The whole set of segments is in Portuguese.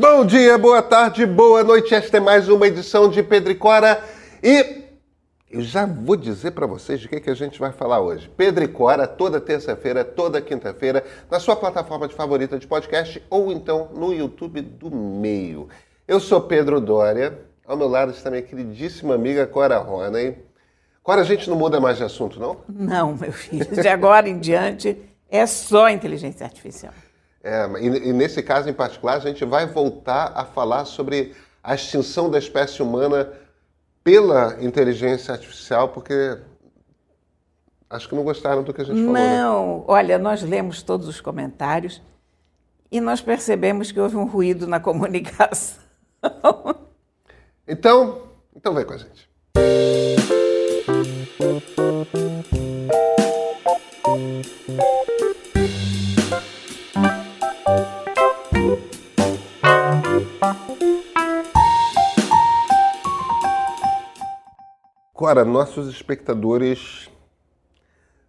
Bom dia, boa tarde, boa noite. Esta é mais uma edição de Pedro e eu já vou dizer para vocês de que, que a gente vai falar hoje. Pedro e Cora, toda terça-feira, toda quinta-feira, na sua plataforma de favorita de podcast ou então no YouTube do Meio. Eu sou Pedro Dória, ao meu lado está minha queridíssima amiga Cora Roney. Cora, a gente não muda mais de assunto, não? Não, meu filho. De agora em diante é só inteligência artificial. É, e, e nesse caso em particular, a gente vai voltar a falar sobre a extinção da espécie humana pela inteligência artificial, porque acho que não gostaram do que a gente falou. Né? Não, né? olha, nós lemos todos os comentários e nós percebemos que houve um ruído na comunicação. Então, então vem com a gente. Cora, nossos espectadores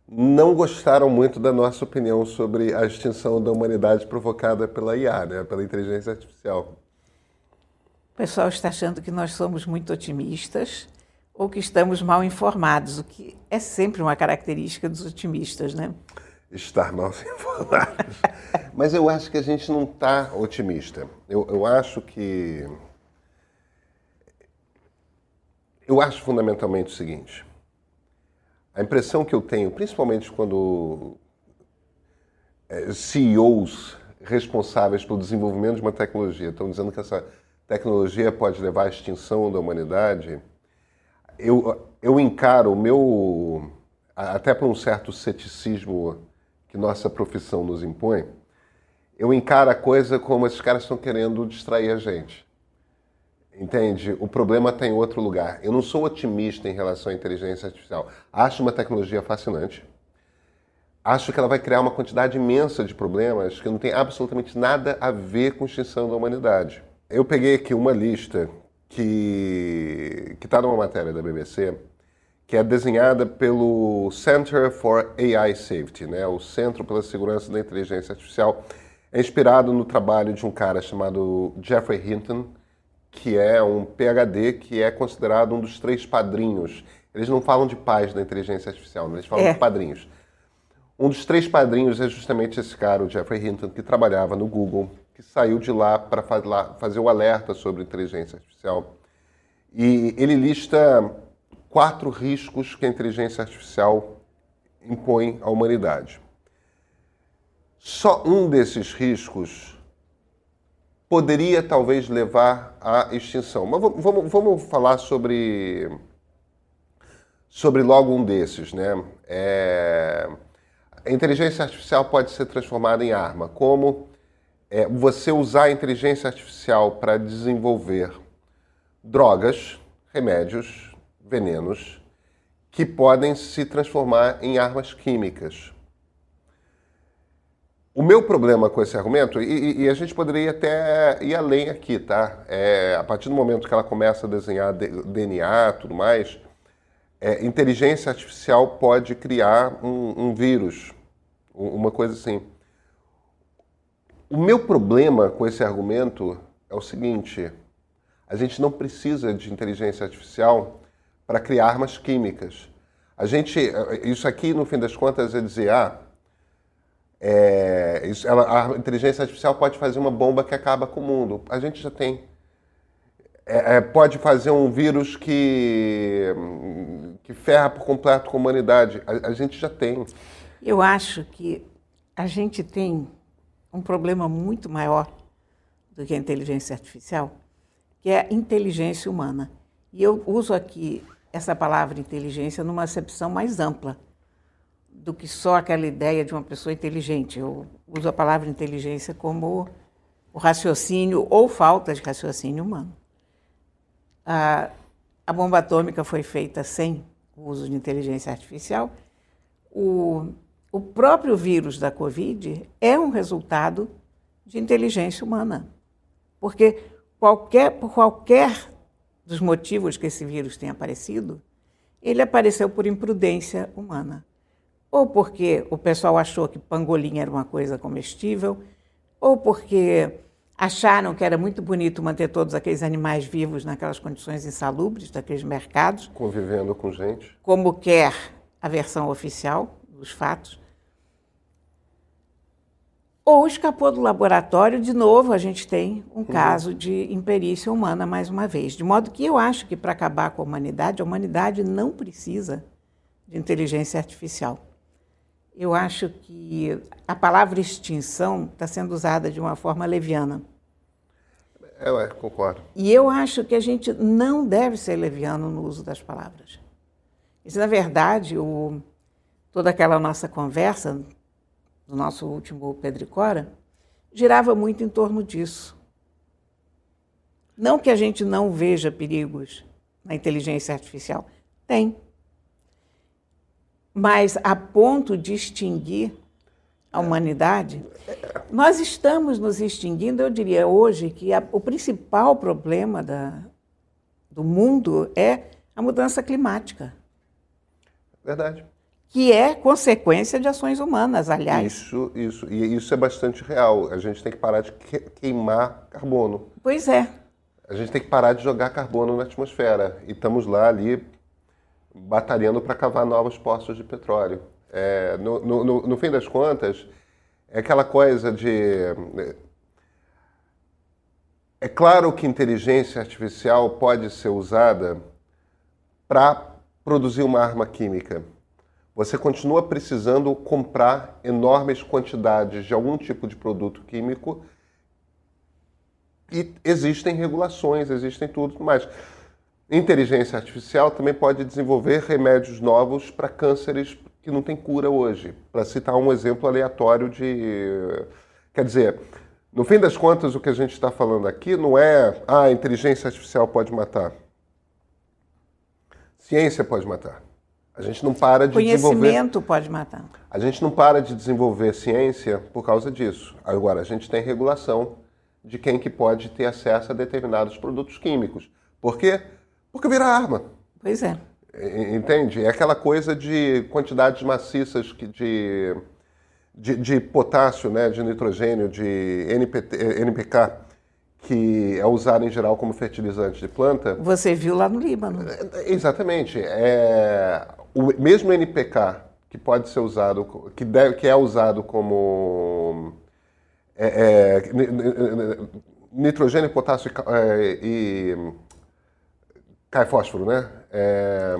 não gostaram muito da nossa opinião sobre a extinção da humanidade provocada pela IA, né, pela inteligência artificial. O pessoal está achando que nós somos muito otimistas ou que estamos mal informados, o que é sempre uma característica dos otimistas, né? Estar mal informados. Mas eu acho que a gente não está otimista. Eu, eu acho que Eu acho fundamentalmente o seguinte: a impressão que eu tenho, principalmente quando é, CEOs responsáveis pelo desenvolvimento de uma tecnologia estão dizendo que essa tecnologia pode levar à extinção da humanidade, eu, eu encaro o meu, até por um certo ceticismo que nossa profissão nos impõe, eu encaro a coisa como esses caras estão querendo distrair a gente. Entende? O problema está em outro lugar. Eu não sou otimista em relação à inteligência artificial. Acho uma tecnologia fascinante. Acho que ela vai criar uma quantidade imensa de problemas que não tem absolutamente nada a ver com a extinção da humanidade. Eu peguei aqui uma lista que está numa matéria da BBC, que é desenhada pelo Center for AI Safety, né? o Centro pela Segurança da Inteligência Artificial. É inspirado no trabalho de um cara chamado Jeffrey Hinton, que é um PhD que é considerado um dos três padrinhos. Eles não falam de pais da inteligência artificial, eles falam é. de padrinhos. Um dos três padrinhos é justamente esse cara, o Jeffrey Hinton, que trabalhava no Google, que saiu de lá para fazer o alerta sobre inteligência artificial. E ele lista quatro riscos que a inteligência artificial impõe à humanidade. Só um desses riscos poderia talvez levar à extinção. Mas vamos, vamos falar sobre, sobre logo um desses. Né? É, a inteligência artificial pode ser transformada em arma. Como é, você usar a inteligência artificial para desenvolver drogas, remédios, venenos, que podem se transformar em armas químicas. O meu problema com esse argumento, e, e, a gente poderia até ir além aqui, tá? É, a partir do momento que ela começa a desenhar DNA tudo mais, é, inteligência artificial pode criar um, um vírus, uma coisa assim. O meu problema com esse argumento é o seguinte: a gente não precisa de inteligência artificial para criar armas químicas. A gente, isso aqui, no fim das contas, é dizer, ah, é, isso, ela, a inteligência artificial pode fazer uma bomba que acaba com o mundo. A gente já tem. É, é, pode fazer um vírus que, que ferra por completo com a humanidade. A, a gente já tem. Eu acho que a gente tem um problema muito maior do que a inteligência artificial, que é a inteligência humana. E eu uso aqui essa palavra inteligência numa acepção mais ampla do que só aquela ideia de uma pessoa inteligente. Eu uso a palavra inteligência como o raciocínio ou falta de raciocínio humano. A, a bomba atômica foi feita sem o uso de inteligência artificial. O, o próprio vírus da Covid é um resultado de inteligência humana. Porque qualquer, por qualquer dos motivos que esse vírus tenha aparecido, ele apareceu por imprudência humana ou porque o pessoal achou que pangolim era uma coisa comestível, ou porque acharam que era muito bonito manter todos aqueles animais vivos naquelas condições insalubres daqueles mercados. Convivendo com gente. Como quer a versão oficial dos fatos. Ou escapou do laboratório, de novo, a gente tem um uhum. caso de imperícia humana mais uma vez. De modo que eu acho que para acabar com a humanidade, a humanidade não precisa de inteligência artificial. Eu acho que a palavra extinção está sendo usada de uma forma leviana. Eu é, concordo. E eu acho que a gente não deve ser leviano no uso das palavras. Isso, na verdade, o, toda aquela nossa conversa, do nosso último Pedricora, girava muito em torno disso. Não que a gente não veja perigos na inteligência artificial. Tem mas a ponto de extinguir a humanidade, nós estamos nos extinguindo. Eu diria hoje que a, o principal problema da, do mundo é a mudança climática. Verdade. Que é consequência de ações humanas, aliás. Isso, isso. E isso é bastante real. A gente tem que parar de queimar carbono. Pois é. A gente tem que parar de jogar carbono na atmosfera. E estamos lá ali batalhando para cavar novos poços de petróleo. É, no, no, no, fim das contas, é aquela coisa de. É claro que inteligência artificial pode ser usada para produzir uma arma química. Você continua precisando comprar enormes quantidades de algum tipo de produto químico e existem regulações, existem tudo, mas Inteligência artificial também pode desenvolver remédios novos para cânceres que não tem cura hoje. Para citar um exemplo aleatório de. Quer dizer, no fim das contas, o que a gente está falando aqui não é ah, a inteligência artificial pode matar. Ciência pode matar. A gente não para de Conhecimento desenvolver. Conhecimento pode matar. A gente não para de desenvolver ciência por causa disso. Agora, a gente tem regulação de quem que pode ter acesso a determinados produtos químicos. Por quê? Porque vira arma. Pois é. Entende? É aquela coisa de quantidades maciças de, de, de potássio, né, de nitrogênio, de NPT, NPK, que é usado em geral como fertilizante de planta. Você viu lá no Líbano. É, exatamente. É, o mesmo NPK que pode ser usado, que, deve, que é usado como é, é, nitrogênio, potássio é, e Cai fósforo, né? É...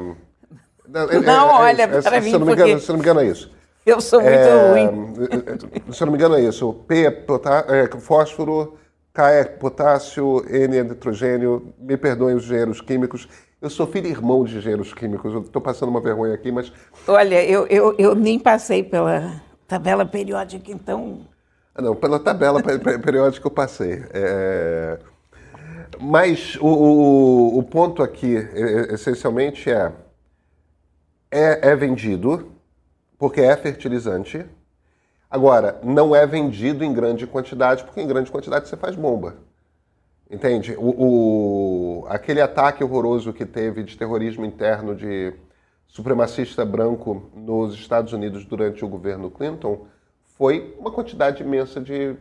Não, é, é olha, é, para mim, se não, me engano, se não me engano é isso. Eu sou muito ruim. Se não me engano é isso. P é, potá, fósforo, K é potássio, N é nitrogênio. Me perdoem os engenheiros químicos. Eu sou filho e irmão de engenheiros químicos. Estou passando uma vergonha aqui, mas... Olha, eu, eu, eu nem passei pela tabela periódica, então... Ah, não, pela tabela periódica eu passei. É... Mas o, o, o ponto aqui, essencialmente, é, é, é vendido porque é fertilizante. Agora, não é vendido em grande quantidade, porque em grande quantidade você faz bomba. Entende? O, o, aquele ataque horroroso que teve de terrorismo interno de supremacista branco nos Estados Unidos durante o governo Clinton foi uma quantidade imensa de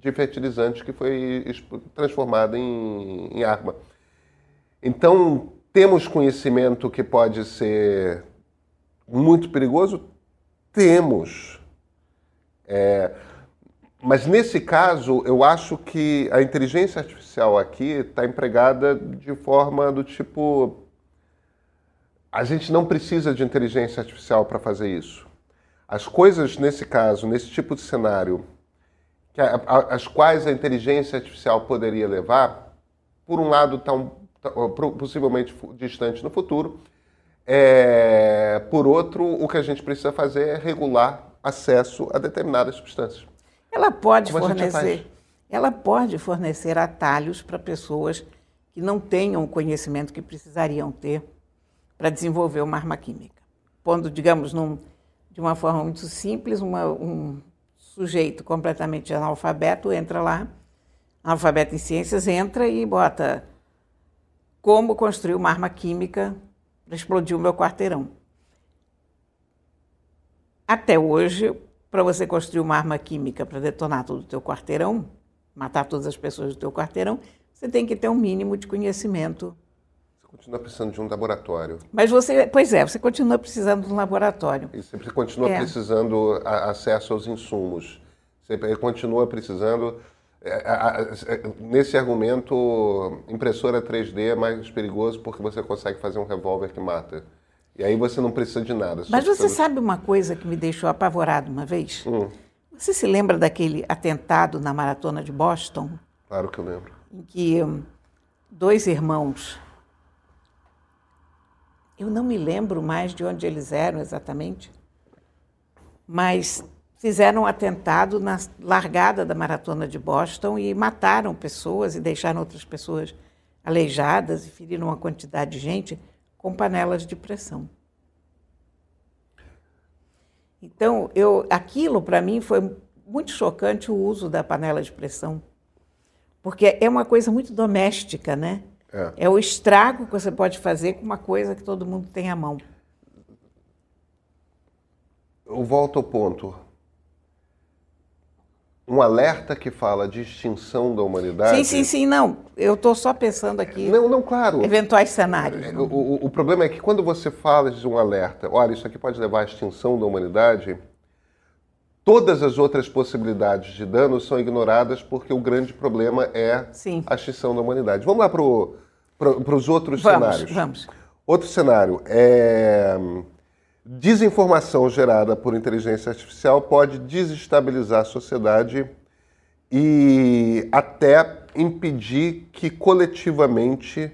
de fertilizante que foi transformada em, em arma. Então, temos conhecimento que pode ser muito perigoso? Temos. É, mas nesse caso, eu acho que a inteligência artificial aqui está empregada de forma do tipo. A gente não precisa de inteligência artificial para fazer isso. As coisas, nesse caso, nesse tipo de cenário, que a, a, as quais a inteligência artificial poderia levar, por um lado, tão, tão possivelmente distante no futuro, é, por outro, o que a gente precisa fazer é regular acesso a determinadas substâncias. Ela pode Como fornecer, ela pode fornecer atalhos para pessoas que não tenham o conhecimento que precisariam ter para desenvolver uma arma química. Pondo, digamos, num, de uma forma muito simples, uma, um, sujeito completamente analfabeto entra lá, analfabeto em ciências, entra e bota como construir uma arma química para explodir o meu quarteirão. Até hoje, para você construir uma arma química para detonar todo o teu quarteirão, matar todas as pessoas do teu quarteirão, você tem que ter um mínimo de conhecimento. Continua precisando de um laboratório. Mas você, pois é, você continua precisando de um laboratório. E você continua É. precisando a- acesso aos insumos. Você continua precisando. é, a- a- é, Nesse argumento, impressora 3D é mais perigoso porque você consegue fazer um revólver que mata. E aí você não precisa de nada. Mas você precisa- sabe uma coisa que me deixou apavorado uma vez? Hum, Você se lembra daquele atentado na maratona de Boston, claro que eu lembro. em que hum, dois irmãos, eu não me lembro mais de onde eles eram exatamente, mas fizeram um atentado na largada da maratona de Boston e mataram pessoas e deixaram outras pessoas aleijadas e feriram uma quantidade de gente com panelas de pressão. Então, eu, aquilo para mim foi muito chocante o uso da panela de pressão, porque é uma coisa muito doméstica, né? É. É o estrago que você pode fazer com uma coisa que todo mundo tem à mão. Eu volto ao ponto. Um alerta que fala de extinção da humanidade. Sim, sim, sim, não. Eu estou só pensando aqui Não, não, claro. eventuais cenários. O, o- o problema é que quando você fala de um alerta, olha, isso aqui pode levar à extinção da humanidade, todas as outras possibilidades de dano são ignoradas porque o grande problema é Sim. a extinção da humanidade. Vamos lá para os outros Vamos, cenários. vamos. Outro cenário é desinformação gerada por inteligência artificial pode desestabilizar a sociedade e até impedir que coletivamente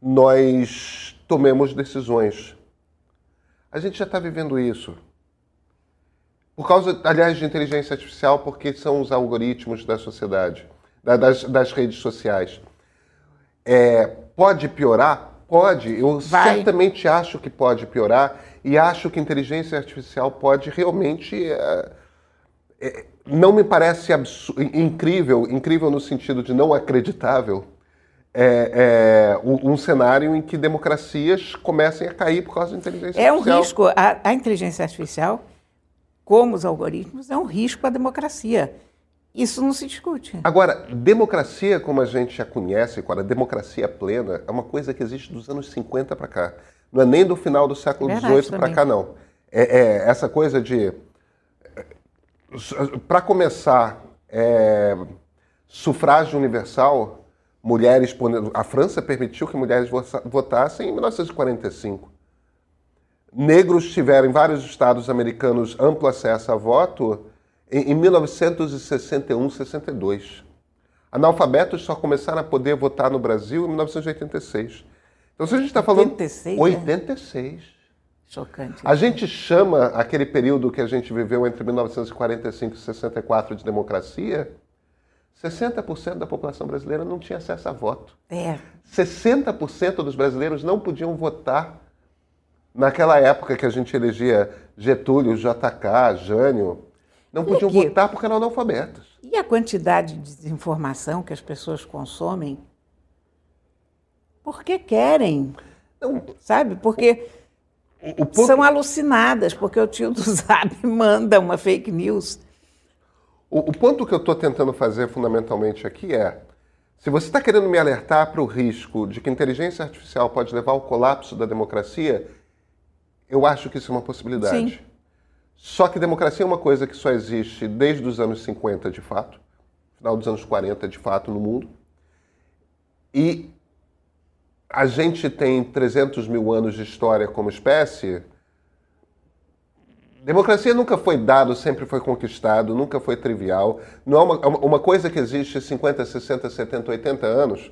nós tomemos decisões. A gente já está vivendo isso. Por causa, aliás, de inteligência artificial, porque são os algoritmos da sociedade, da- das, das redes sociais. É, pode piorar? Pode. Eu Vai. certamente acho que pode piorar e acho que inteligência artificial pode realmente. é, é, não me parece incrível, incrível no sentido de não acreditável, é, é, um, um cenário em que democracias comecem a cair por causa da inteligência É um artificial. risco. A, a inteligência artificial, como os algoritmos, é um risco à democracia. Isso não se discute. Agora, democracia, como a gente já conhece, agora, democracia plena, é uma coisa que existe dos anos 50 para cá. Não é nem do final do século XVIII para cá, não. É, é essa coisa de. Para começar, é, sufrágio universal, mulheres. A França permitiu que mulheres votassem em 1945. Negros tiveram em vários estados americanos amplo acesso a voto em, em 1961, 62. Analfabetos só começaram a poder votar no Brasil em 1986. Então, se a gente está falando. 86, é? 86. Chocante. A gente chama aquele período que a gente viveu entre 1945 e 64 de democracia. 60% da população brasileira não tinha acesso a voto. É. 60% dos brasileiros não podiam votar naquela época que a gente elegia Getúlio, JK, Jânio. Não podiam quê? votar porque eram analfabetos. E a quantidade de desinformação que as pessoas consomem? Porque querem, Não, sabe? Porque ponto, são alucinadas, porque o tio do Zap manda uma fake news. o- o ponto que eu estou tentando fazer fundamentalmente aqui é: se você está querendo me alertar para o risco de que inteligência artificial pode levar ao colapso da democracia, eu acho que isso é uma possibilidade. Sim. Só que democracia é uma coisa que só existe desde os anos 50, de fato, final dos anos 40, de fato, no mundo. E a gente tem 300 mil anos de história como espécie. Democracia nunca foi dado, sempre foi conquistado, nunca foi trivial. Não é uma, é uma- coisa que existe 50, 60, 70, 80 anos.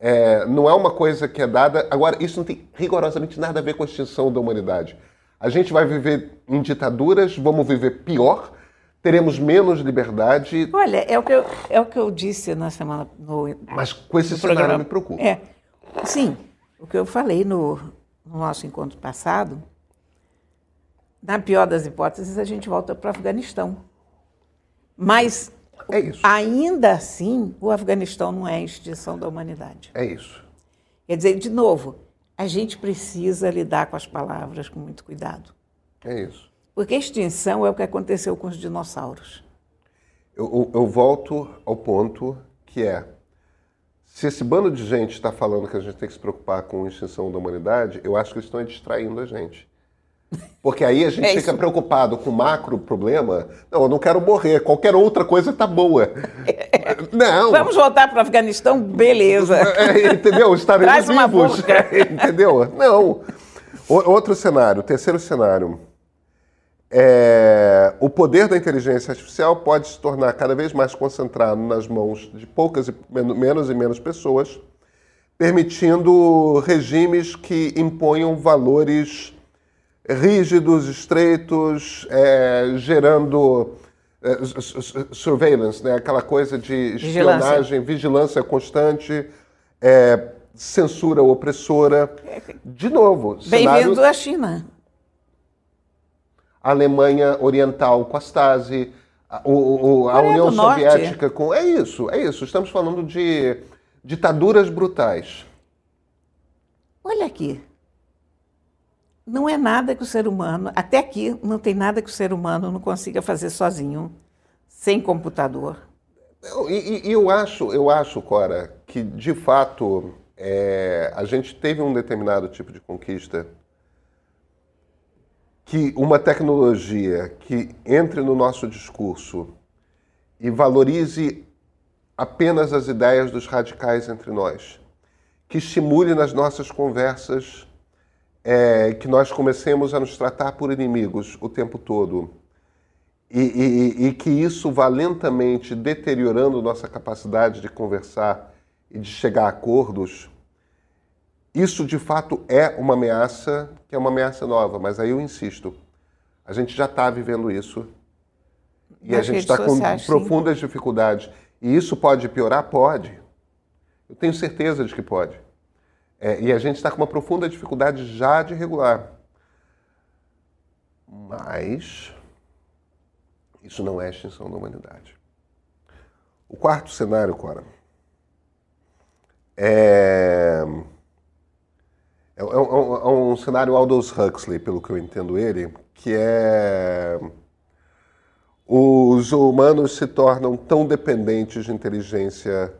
É, não é uma coisa que é dada. Agora, isso não tem rigorosamente nada a ver com a extinção da humanidade. A gente vai viver em ditaduras, vamos viver pior, teremos menos liberdade, Olha, é o que eu, é o que eu disse na semana no, mas com esse cenário programa. me preocupa. É, sim, o que eu falei no, no nosso encontro passado, na pior das hipóteses, a gente volta para o Afeganistão. Mas, É ainda assim, o Afeganistão não é a extinção da humanidade. É isso. Quer dizer, de novo, a gente precisa lidar com as palavras com muito cuidado. É isso. Porque extinção é o que aconteceu com os dinossauros. Eu, eu, eu volto ao ponto que é se esse bando de gente está falando que a gente tem que se preocupar com a extinção da humanidade, eu acho que eles estão distraindo a gente. Porque aí a gente é fica preocupado com o macro problema. Não, eu não quero morrer, qualquer outra coisa tá boa. Não. Vamos voltar para o Afeganistão, beleza. É, entendeu? Estaremos Traz uma vivos. entendeu? Não. O, outro cenário, terceiro cenário. É, o poder da inteligência artificial pode se tornar cada vez mais concentrado nas mãos de poucas e menos e menos pessoas, permitindo regimes que imponham valores rígidos, estreitos, é, gerando é, surveillance, né? aquela coisa de espionagem, vigilância, vigilância constante, é, censura opressora. De novo, bem-vindo cenário... à China. Alemanha Oriental com a Stasi, a, o, a União Soviética com. É isso, é isso. Estamos falando de ditaduras brutais. Olha aqui. Não é nada que o ser humano, até aqui, não tem nada que o ser humano não consiga fazer sozinho, sem computador. E, eu acho, eu acho, Cora, que de fato é, a gente teve um determinado tipo de conquista que uma tecnologia que entre no nosso discurso e valorize apenas as ideias dos radicais entre nós, que estimule nas nossas conversas é, que nós comecemos a nos tratar por inimigos o tempo todo e, e, e que isso vá lentamente deteriorando nossa capacidade de conversar e de chegar a acordos isso de fato é uma ameaça, que é uma ameaça nova, mas aí eu insisto, a gente já está vivendo isso e Nas a gente está com profundas sim. dificuldades. E isso pode piorar? Pode. Eu tenho certeza de que pode. É, e a gente está com uma profunda dificuldade já de regular. Mas isso não é extinção da humanidade. O quarto cenário, Cora, é é, é, é, é, um cenário Aldous Huxley, pelo que eu entendo ele, que é os humanos se tornam tão dependentes de inteligência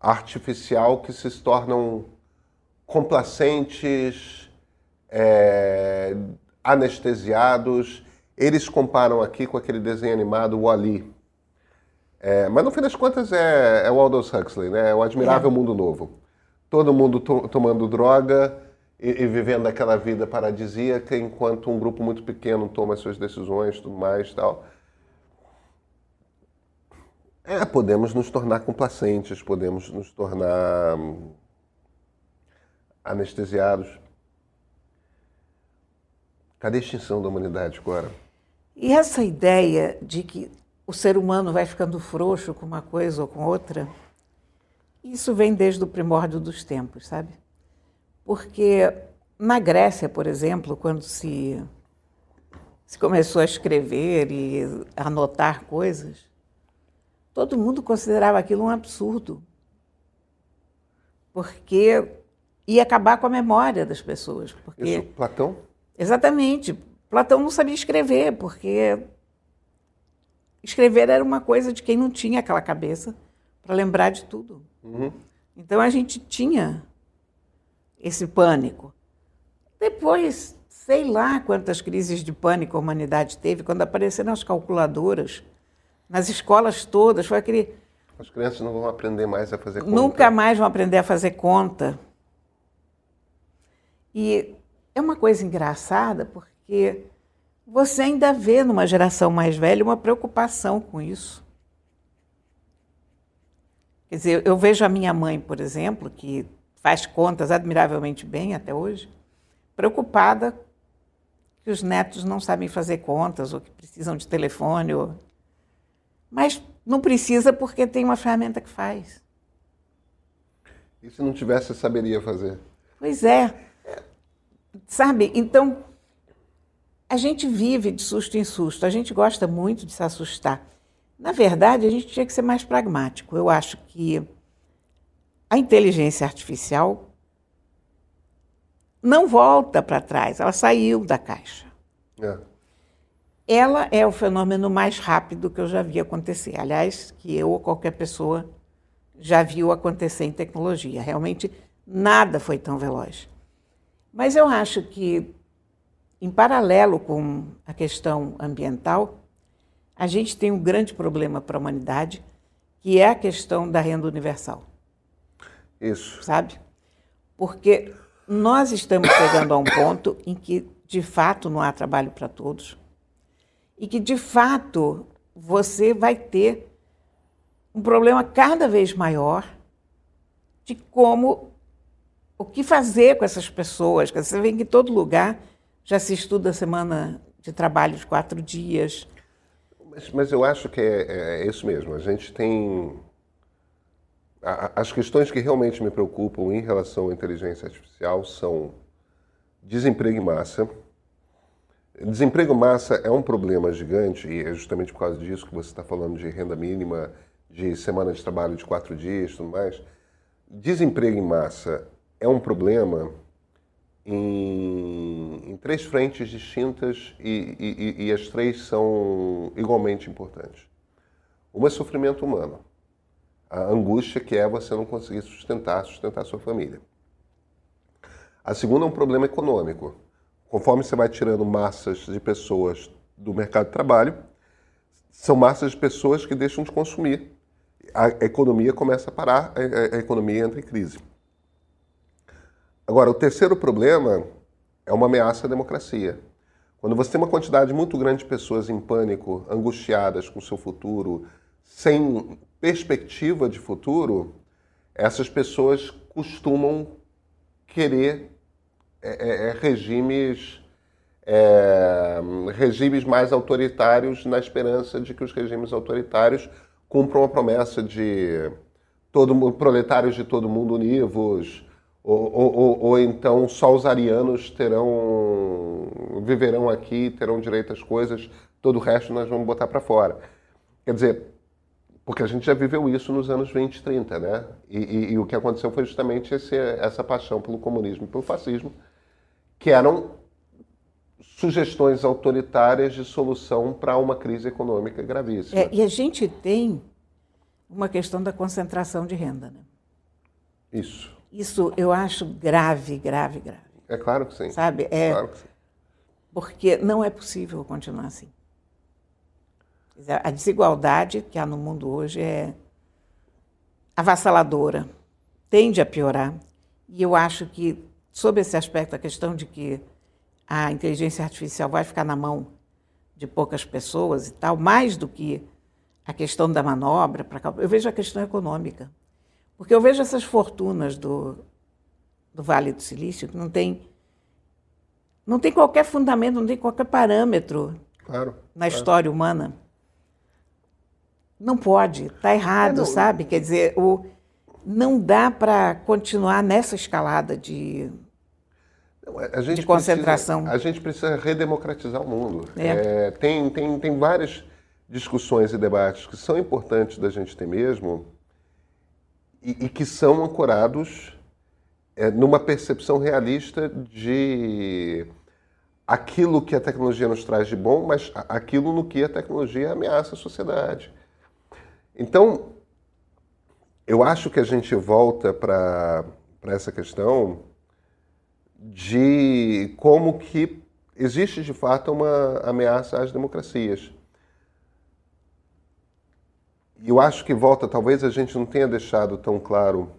artificial que se tornam complacentes, é, anestesiados. Eles comparam aqui com aquele desenho animado Wall-E. É, mas no fim das contas é, é o Aldous Huxley, né? É o Admirável é. Mundo Novo todo mundo to tomando droga e, e, vivendo aquela vida paradisíaca, enquanto um grupo muito pequeno toma suas decisões, tudo mais, tal. É, podemos nos tornar complacentes, podemos nos tornar hum, anestesiados. Cadê a extinção da humanidade agora? E essa ideia de que o ser humano vai ficando frouxo com uma coisa ou com outra, isso vem desde o primórdio dos tempos, sabe? Porque na Grécia, por exemplo, quando se, se começou a escrever e anotar coisas, todo mundo considerava aquilo um absurdo. Porque ia acabar com a memória das pessoas. Porque... Isso, Platão? Exatamente. Platão não sabia escrever, porque escrever era uma coisa de quem não tinha aquela cabeça para lembrar de tudo. Uhum. Então a gente tinha esse pânico. Depois, sei lá quantas crises de pânico a humanidade teve quando apareceram as calculadoras nas escolas todas. Foi aquele. As crianças não vão aprender mais a fazer conta. Nunca mais vão aprender a fazer conta. E é uma coisa engraçada porque você ainda vê numa geração mais velha uma preocupação com isso. Quer dizer, eu vejo a minha mãe, por exemplo, que faz contas admiravelmente bem até hoje, preocupada que os netos não sabem fazer contas ou que precisam de telefone. Ou... Mas não precisa porque tem uma ferramenta que faz. E se não tivesse, saberia fazer? Pois é. Sabe, então, a gente vive de susto em susto, a gente gosta muito de se assustar. Na verdade, a gente tinha que ser mais pragmático. Eu acho que a inteligência artificial não volta para trás, ela saiu da caixa. É. ela é o fenômeno mais rápido que eu já vi acontecer. Aliás, que eu ou qualquer pessoa já viu acontecer em tecnologia. Realmente nada foi tão veloz. Mas eu acho que, em paralelo com a questão ambiental, a gente tem um grande problema para a humanidade, que é a questão da renda universal. Isso. Sabe? Porque nós estamos chegando a um ponto em que, de fato, não há trabalho para todos e que, de fato, você vai ter um problema cada vez maior de como o que fazer com essas pessoas. Você vê que em todo lugar já se estuda a semana de trabalho de quatro dias. Mas, mas eu acho que é, é, é isso mesmo. A gente tem. as questões que realmente me preocupam em relação à inteligência artificial são desemprego em massa. Desemprego em massa é um problema gigante e é justamente por causa disso que você está falando de renda mínima, de semana de trabalho de quatro dias tudo mais. Desemprego em massa é um problema em, em três frentes distintas e, e, e, as três são igualmente importantes. Uma é sofrimento humano, a angústia que é você não conseguir sustentar, sustentar sua família. A segunda é um problema econômico. Conforme você vai tirando massas de pessoas do mercado de trabalho, são massas de pessoas que deixam de consumir. A economia começa a parar, a economia entra em crise. Agora, o terceiro problema é uma ameaça à democracia. Quando você tem uma quantidade muito grande de pessoas em pânico, angustiadas com o seu futuro, sem perspectiva de futuro, essas pessoas costumam querer é, é, é regimes é, regimes mais autoritários na esperança de que os regimes autoritários cumpram a promessa de todo proletários de todo mundo univos, ou, ou, ou, então só os arianos terão viverão aqui, terão direito às coisas, todo o resto nós vamos botar para fora. Quer dizer, porque a gente já viveu isso nos anos 20 e 30, né? E, e, e o que aconteceu foi justamente esse, essa paixão pelo comunismo e pelo fascismo, que eram sugestões autoritárias de solução para uma crise econômica gravíssima. É, e a gente tem uma questão da concentração de renda, né? Isso. Isso eu acho grave, grave, grave. É claro que sim. Sabe? É claro que sim. Porque não é possível continuar assim. A desigualdade que há no mundo hoje é avassaladora, tende a piorar. E eu acho que, sob esse aspecto, a questão de que a inteligência artificial vai ficar na mão de poucas pessoas e tal, mais do que a questão da manobra, eu vejo a questão econômica. Porque eu vejo essas fortunas do, do Vale do Silício que não tem, não tem qualquer fundamento, não tem qualquer parâmetro claro, na claro. história humana. Não pode, está errado, é, sabe? Quer dizer, o, não dá para continuar nessa escalada de, de concentração. Precisa, a gente precisa redemocratizar o mundo. É. É, tem, tem, tem várias discussões e debates que são importantes da gente ter mesmo, e, e que são ancorados é, numa percepção realista de aquilo que a tecnologia nos traz de bom, mas aquilo no que a tecnologia ameaça a sociedade. Então, eu acho que a gente volta para essa questão de como que existe de fato uma ameaça às democracias. E eu acho que volta, talvez a gente não tenha deixado tão claro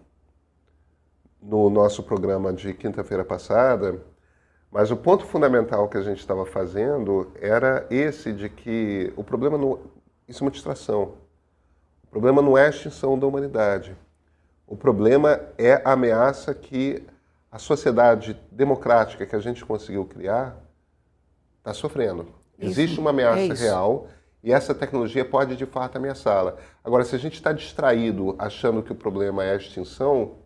no nosso programa de quinta-feira passada, mas o ponto fundamental que a gente estava fazendo era esse de que o problema não, isso é uma distração. O problema não é a extinção da humanidade. O problema é a ameaça que a sociedade democrática que a gente conseguiu criar está sofrendo. Isso, Existe uma ameaça é real e essa tecnologia pode, de fato, ameaçá-la. Agora, se a gente está distraído achando que o problema é a extinção,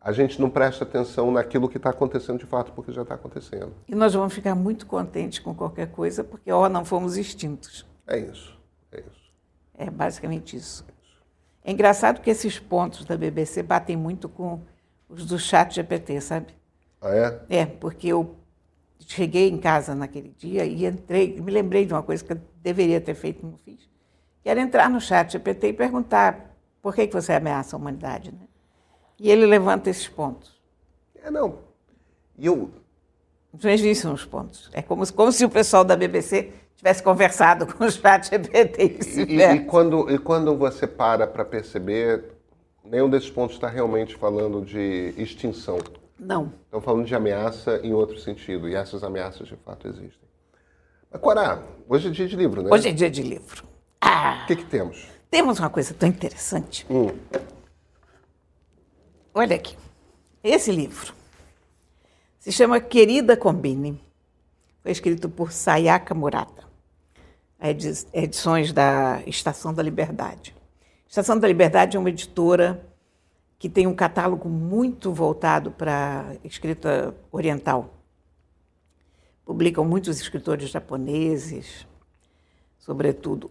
a gente não presta atenção naquilo que está acontecendo de fato, porque já está acontecendo. E nós vamos ficar muito contentes com qualquer coisa, porque, ó, não fomos extintos. É isso, é isso. É basicamente isso. É engraçado que esses pontos da BBC batem muito com os do chat GPT, sabe? Ah, é? É, porque o cheguei em casa naquele dia e entrei, me lembrei de uma coisa que eu deveria ter feito e não fiz, que era entrar no chat GPT e perguntar por que, que você ameaça a humanidade, né? E ele levanta esses pontos. É, não. E eu... Belíssimos pontos. É como, como se o pessoal da BBC tivesse conversado com o chat GPT e, e, e, quando, e quando você para para perceber, nenhum desses pontos está realmente falando de extinção. Não. Estão falando de ameaça em outro sentido, e essas ameaças de fato existem. Mas, Corá, hoje é dia de livro, né? Hoje é dia de livro. Ah, o que, que temos? Temos uma coisa tão interessante. Hum. Olha aqui. Esse livro se chama Querida Combine. Foi escrito por Sayaka Murata. Edições da Estação da Liberdade. Estação da Liberdade é uma editora que tem um catálogo muito voltado para escrita oriental. Publicam muitos escritores japoneses, sobretudo.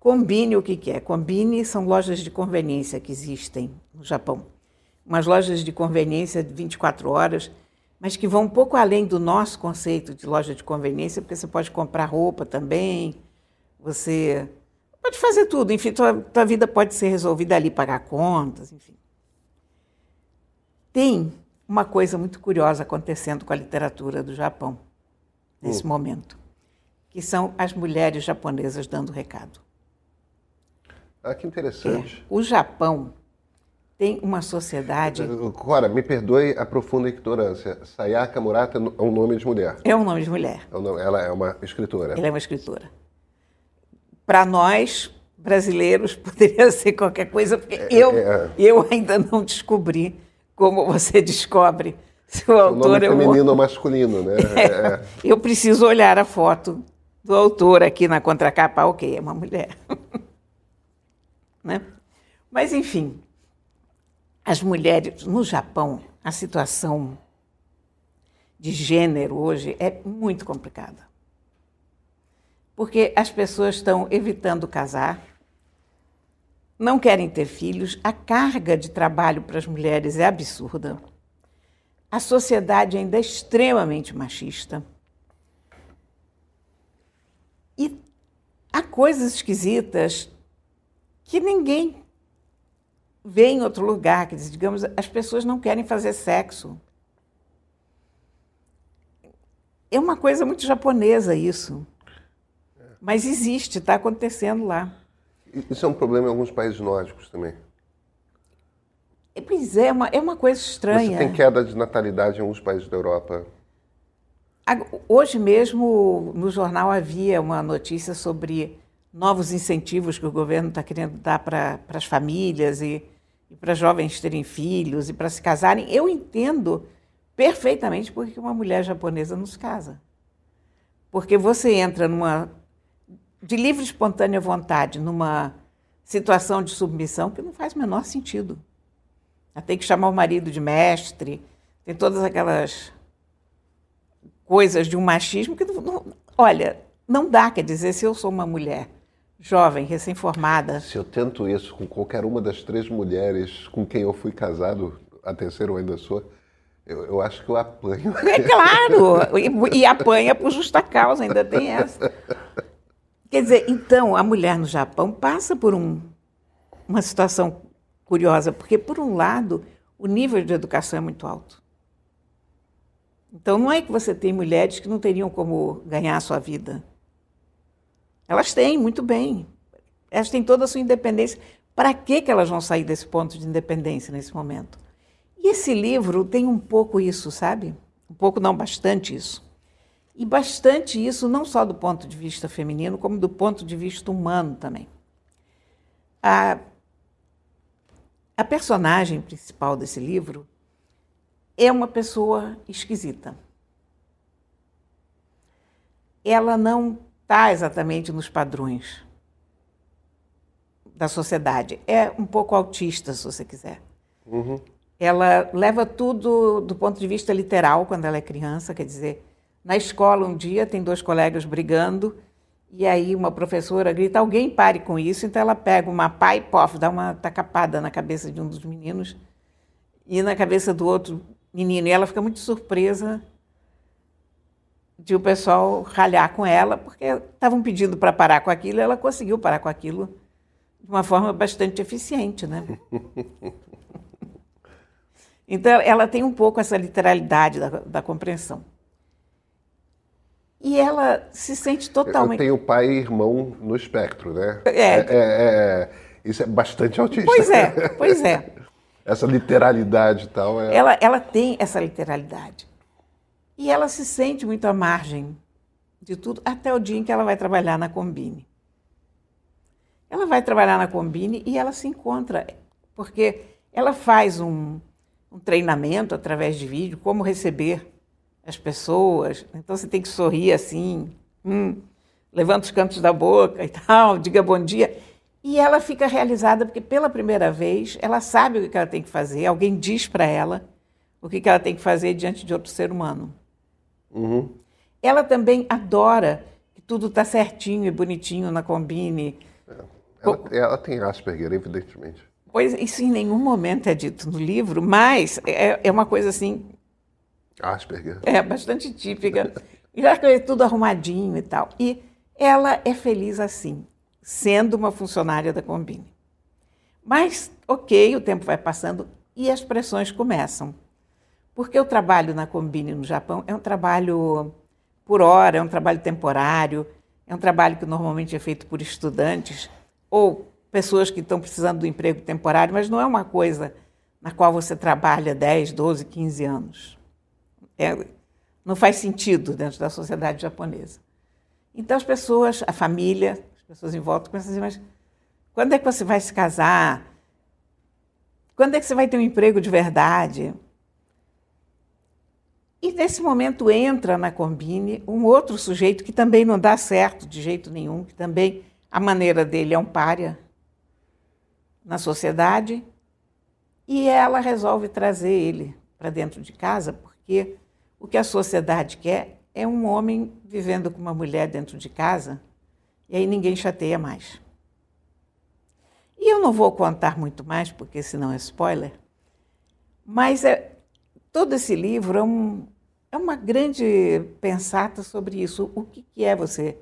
Combine o que, que é? Combine são lojas de conveniência que existem no Japão. Umas lojas de conveniência de 24 horas, mas que vão um pouco além do nosso conceito de loja de conveniência, porque você pode comprar roupa também, você pode fazer tudo, enfim, tua, tua vida pode ser resolvida ali, pagar contas, enfim tem uma coisa muito curiosa acontecendo com a literatura do Japão nesse hum. momento, que são as mulheres japonesas dando recado. Ah, que interessante. É. O Japão tem uma sociedade. Cora, me perdoe a profunda ignorância. Sayaka Murata é um nome de mulher. É um nome de mulher. É. Ela é uma escritora. Ela é uma escritora. Para nós, brasileiros, poderia ser qualquer coisa, porque é, eu, é... eu ainda não descobri como você descobre se o autor o é feminino ou masculino, né? É, é. Eu preciso olhar a foto do autor aqui na contracapa, ok, é uma mulher. né? Mas, enfim, as mulheres no Japão, a situação de gênero hoje é muito complicada. Porque as pessoas estão evitando casar, não querem ter filhos, a carga de trabalho para as mulheres é absurda. A sociedade ainda é extremamente machista. E há coisas esquisitas que ninguém vê em outro lugar. Que, digamos, as pessoas não querem fazer sexo. É uma coisa muito japonesa isso. Mas existe, está acontecendo lá. Isso é um problema em alguns países nórdicos também. É, pois é, é uma, é uma coisa estranha. Você tem queda de natalidade em alguns países da Europa. Hoje mesmo, no jornal, havia uma notícia sobre novos incentivos que o governo está querendo dar para as famílias e, e para jovens terem filhos e para se casarem. Eu entendo perfeitamente porque uma mulher japonesa não se casa. Porque você entra numa de livre e espontânea vontade numa situação de submissão que não faz o menor sentido. Ela tem que chamar o marido de mestre, tem todas aquelas coisas de um machismo que, não, não, olha, não dá, quer dizer, se eu sou uma mulher jovem, recém-formada. Se eu tento isso com qualquer uma das três mulheres com quem eu fui casado, a terceira ou ainda sou, eu, eu acho que eu apanho. É claro, e, e apanha por justa causa, ainda tem essa. Quer dizer, então, a mulher no Japão passa por um, uma situação curiosa, porque, por um lado, o nível de educação é muito alto. Então, não é que você tem mulheres que não teriam como ganhar a sua vida. Elas têm, muito bem. Elas têm toda a sua independência. Para que, que elas vão sair desse ponto de independência nesse momento? E esse livro tem um pouco isso, sabe? Um pouco, não, bastante isso. E bastante isso, não só do ponto de vista feminino, como do ponto de vista humano também. A, a personagem principal desse livro é uma pessoa esquisita. Ela não está exatamente nos padrões da sociedade. É um pouco autista, se você quiser. Uhum. Ela leva tudo do ponto de vista literal quando ela é criança, quer dizer, na escola, um dia, tem dois colegas brigando, e aí uma professora grita: alguém pare com isso. Então ela pega uma pá e pof, dá uma tacapada na cabeça de um dos meninos e na cabeça do outro menino. E ela fica muito surpresa de o pessoal ralhar com ela, porque estavam pedindo para parar com aquilo, e ela conseguiu parar com aquilo de uma forma bastante eficiente, né? Então, ela tem um pouco essa literalidade da, da compreensão. E ela se sente totalmente. Eu tenho pai e irmão no espectro, né? É. é, é, é isso é bastante autista. Pois é, pois é. essa literalidade e tal. É... Ela, ela tem essa literalidade. E ela se sente muito à margem de tudo, até o dia em que ela vai trabalhar na Combine. Ela vai trabalhar na Combine e ela se encontra, porque ela faz um, um treinamento através de vídeo, como receber as pessoas. Então você tem que sorrir assim, hum, levanta os cantos da boca e tal, diga bom dia. E ela fica realizada porque pela primeira vez ela sabe o que ela tem que fazer, alguém diz para ela o que ela tem que fazer diante de outro ser humano. Uhum. Ela também adora que tudo está certinho e bonitinho na combine. Ela, ela, tem Asperger, evidentemente. Pois isso em nenhum momento é dito no livro, mas é, é uma coisa assim. Asperger. É bastante típica. E já é tudo arrumadinho e tal. E ela é feliz assim, sendo uma funcionária da Combine. Mas, ok, o tempo vai passando e as pressões começam. Porque o trabalho na Combine no Japão é um trabalho por hora, é um trabalho temporário, é um trabalho que normalmente é feito por estudantes ou pessoas que estão precisando do emprego temporário, mas não é uma coisa na qual você trabalha 10, 12, 15 anos. É, não faz sentido dentro da sociedade japonesa. Então as pessoas, a família, as pessoas em volta começam a dizer, mas quando é que você vai se casar? Quando é que você vai ter um emprego de verdade? E nesse momento entra na Combine um outro sujeito que também não dá certo de jeito nenhum, que também a maneira dele é um pária na sociedade, e ela resolve trazer ele para dentro de casa, porque o que a sociedade quer é um homem vivendo com uma mulher dentro de casa, e aí ninguém chateia mais. E eu não vou contar muito mais, porque senão é spoiler, mas é, todo esse livro é um, é uma grande pensata sobre isso. O que, que é você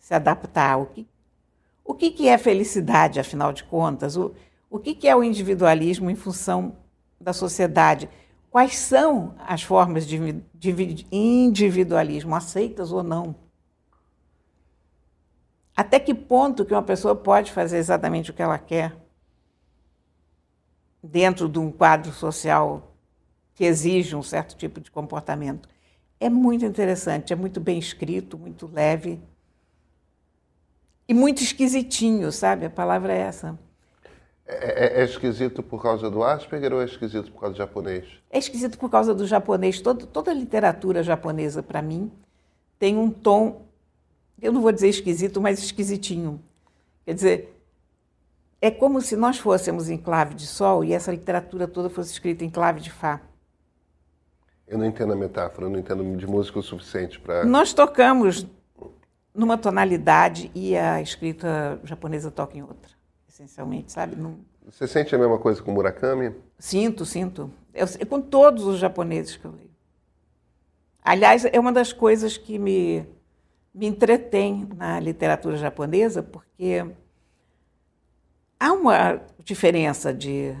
se adaptar? O que, o que, que é felicidade, afinal de contas? O, o que, que é o individualismo em função da sociedade? Quais são as formas de, individualismo, aceitas ou não? Até que ponto que uma pessoa pode fazer exatamente o que ela quer dentro de um quadro social que exige um certo tipo de comportamento. É muito interessante, é muito bem escrito, muito leve e muito esquisitinho, sabe? A palavra é essa. É, é, é, esquisito por causa do Asperger ou é esquisito por causa do japonês? É esquisito por causa do japonês. Todo, toda a literatura japonesa, para mim, tem um tom, eu não vou dizer esquisito, mas esquisitinho. Quer dizer, é como se nós fôssemos em clave de sol e essa literatura toda fosse escrita em clave de fá. Eu não entendo a metáfora, eu não entendo de música o suficiente para. Nós tocamos numa tonalidade e a escrita japonesa toca em outra, essencialmente, sabe? Não... Você sente a mesma coisa com Murakami? Sinto, sinto. Eu, com todos os japoneses que eu leio. Aliás, é uma das coisas que me, me entretém na literatura japonesa, porque há uma diferença de,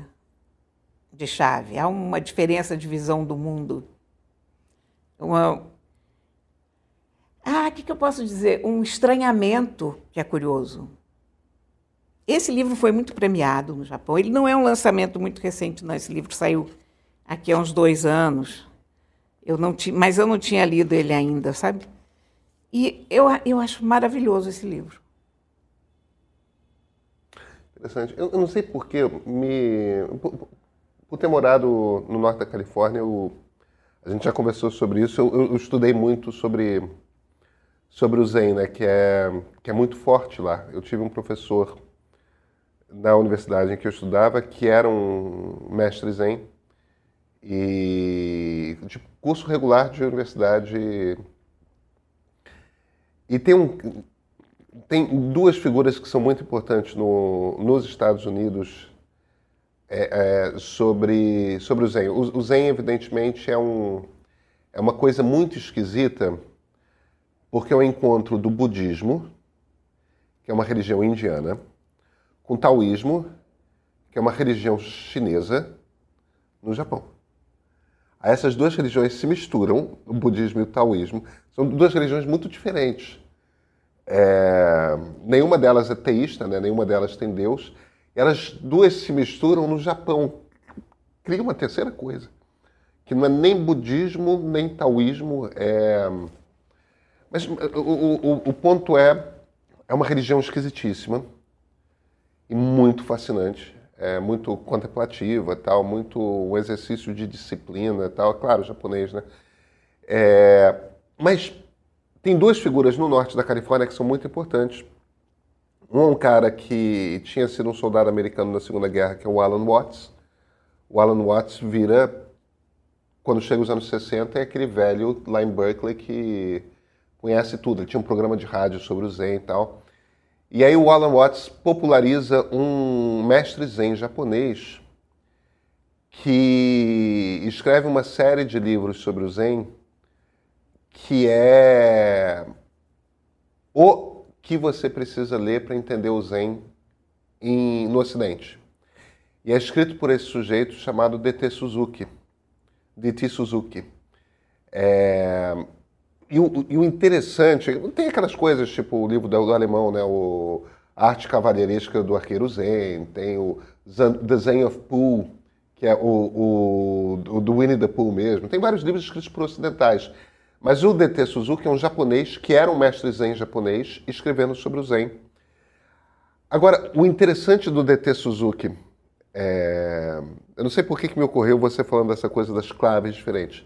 de chave, há uma diferença de visão do mundo uma. Ah, o que, que eu posso dizer? Um estranhamento que é curioso. Esse livro foi muito premiado no Japão. Ele não é um lançamento muito recente, não. Esse livro saiu aqui há uns dois anos. Eu não tinha, mas eu não tinha lido ele ainda, sabe? E eu, eu acho maravilhoso esse livro. Interessante. Eu, eu não sei porquê, me, por, por, ter morado no norte da Califórnia, eu a gente já conversou sobre isso. Eu, eu, estudei muito sobre, sobre o Zen, né, que, é, que é muito forte lá. Eu tive um professor na universidade em que eu estudava que era um mestre Zen e de curso regular de universidade. E tem, um, tem duas figuras que são muito importantes no, nos Estados Unidos é, é, sobre, sobre o Zen. O, o, Zen, evidentemente, é, um, é uma coisa muito esquisita, porque é o encontro do budismo, que é uma religião indiana, com taoísmo, que é uma religião chinesa, no Japão. Aí essas duas religiões se misturam, o budismo e o taoísmo, são duas religiões muito diferentes. É, nenhuma delas é teísta, né? nenhuma delas tem Deus. Elas duas se misturam no Japão. Cria uma terceira coisa, que não é nem budismo, nem taoísmo. É... Mas o, o, o ponto é, é uma religião esquisitíssima e muito fascinante. É muito contemplativa, tal, muito um exercício de disciplina, tal. Claro, japonês, né? É, mas tem duas figuras no norte da Califórnia que são muito importantes. Um é um cara que tinha sido um soldado americano na Segunda Guerra, que é o Alan Watts. O Alan Watts vira, quando chega os anos 60, é aquele velho lá em Berkeley que conhece tudo. Ele tinha um programa de rádio sobre o Zen e tal. E aí o Alan Watts populariza um mestre Zen japonês que escreve uma série de livros sobre o Zen que é o que você precisa ler para entender o Zen em, no Ocidente. E é escrito por esse sujeito chamado D.T. Suzuki. D.T. Suzuki. É... E, o, e, o, interessante, tem aquelas coisas tipo o livro do, do alemão, né? O Arte Cavalheiresca do Arqueiro Zen, tem o The Zen of Pooh, que é o, o, do Winnie the Pooh mesmo. Tem vários livros escritos por ocidentais. Mas o D.T. Suzuki é um japonês que era um mestre zen japonês escrevendo sobre o zen. Agora, o interessante do D.T. Suzuki, é... eu não sei por que, que me ocorreu você falando dessa coisa das claves diferentes,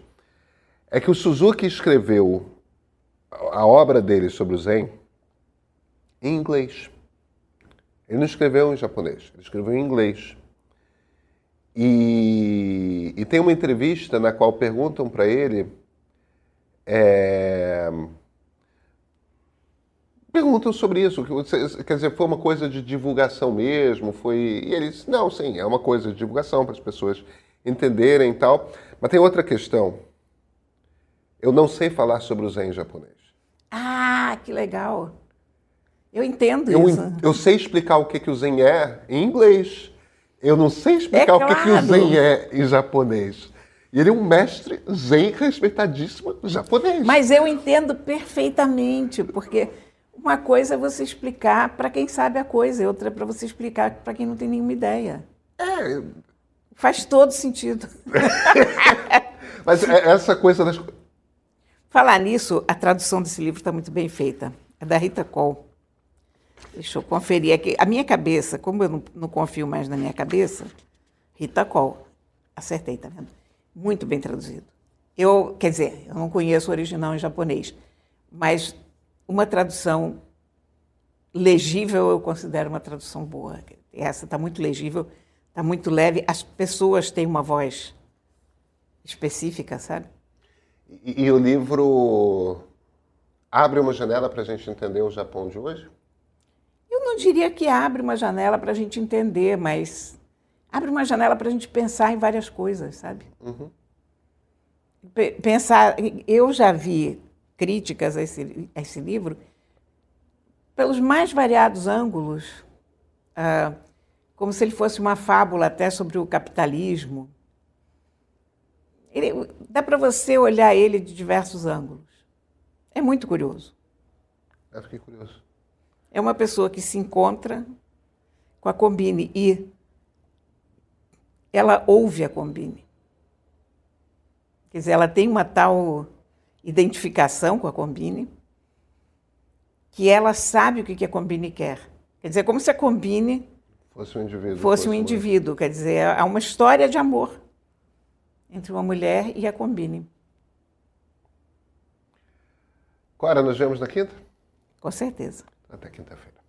é que o Suzuki escreveu a obra dele sobre o zen em inglês. Ele não escreveu em japonês, ele escreveu em inglês. E, e tem uma entrevista na qual perguntam para ele é... Perguntam sobre isso, quer dizer, foi uma coisa de divulgação mesmo? Foi e eles não, sim, é uma coisa de divulgação para as pessoas entenderem e tal. Mas tem outra questão. Eu não sei falar sobre o Zen japonês. Ah, que legal! Eu entendo eu, isso. Eu sei explicar o que, que o Zen é em inglês. Eu não sei explicar é o que, que o Zen é em japonês. E ele é um mestre zen respeitadíssimo japonês. Mas eu entendo perfeitamente, porque uma coisa é você explicar para quem sabe a coisa, outra é para você explicar para quem não tem nenhuma ideia. É. Faz todo sentido. Mas é essa coisa das. Falar nisso, a tradução desse livro está muito bem feita. É da Rita Cole. Deixa eu conferir aqui. A minha cabeça, como eu não, não confio mais na minha cabeça, Rita Cole. Acertei, tá vendo? Muito bem traduzido. Eu, quer dizer, eu não conheço o original em japonês, mas uma tradução legível eu considero uma tradução boa. Essa está muito legível, está muito leve. As pessoas têm uma voz específica, sabe? E, e o livro abre uma janela para a gente entender o Japão de hoje? Eu não diria que abre uma janela para a gente entender, mas abre uma janela para a gente pensar em várias coisas, sabe? Uhum. Pensar, eu já vi críticas a esse, a esse livro pelos mais variados ângulos, ah, como se ele fosse uma fábula até sobre o capitalismo. Ele, dá para você olhar ele de diversos ângulos. É muito curioso. Eu fiquei curioso. É uma pessoa que se encontra com a Combine e ela ouve a Combine. Quer dizer, ela tem uma tal identificação com a Combine que ela sabe o que a Combine quer. Quer dizer, como se a Combine fosse um indivíduo. Fosse um indivíduo. Quer dizer, há uma história de amor entre uma mulher e a Combine. Cora, nos vemos na quinta? Com certeza. Até quinta-feira.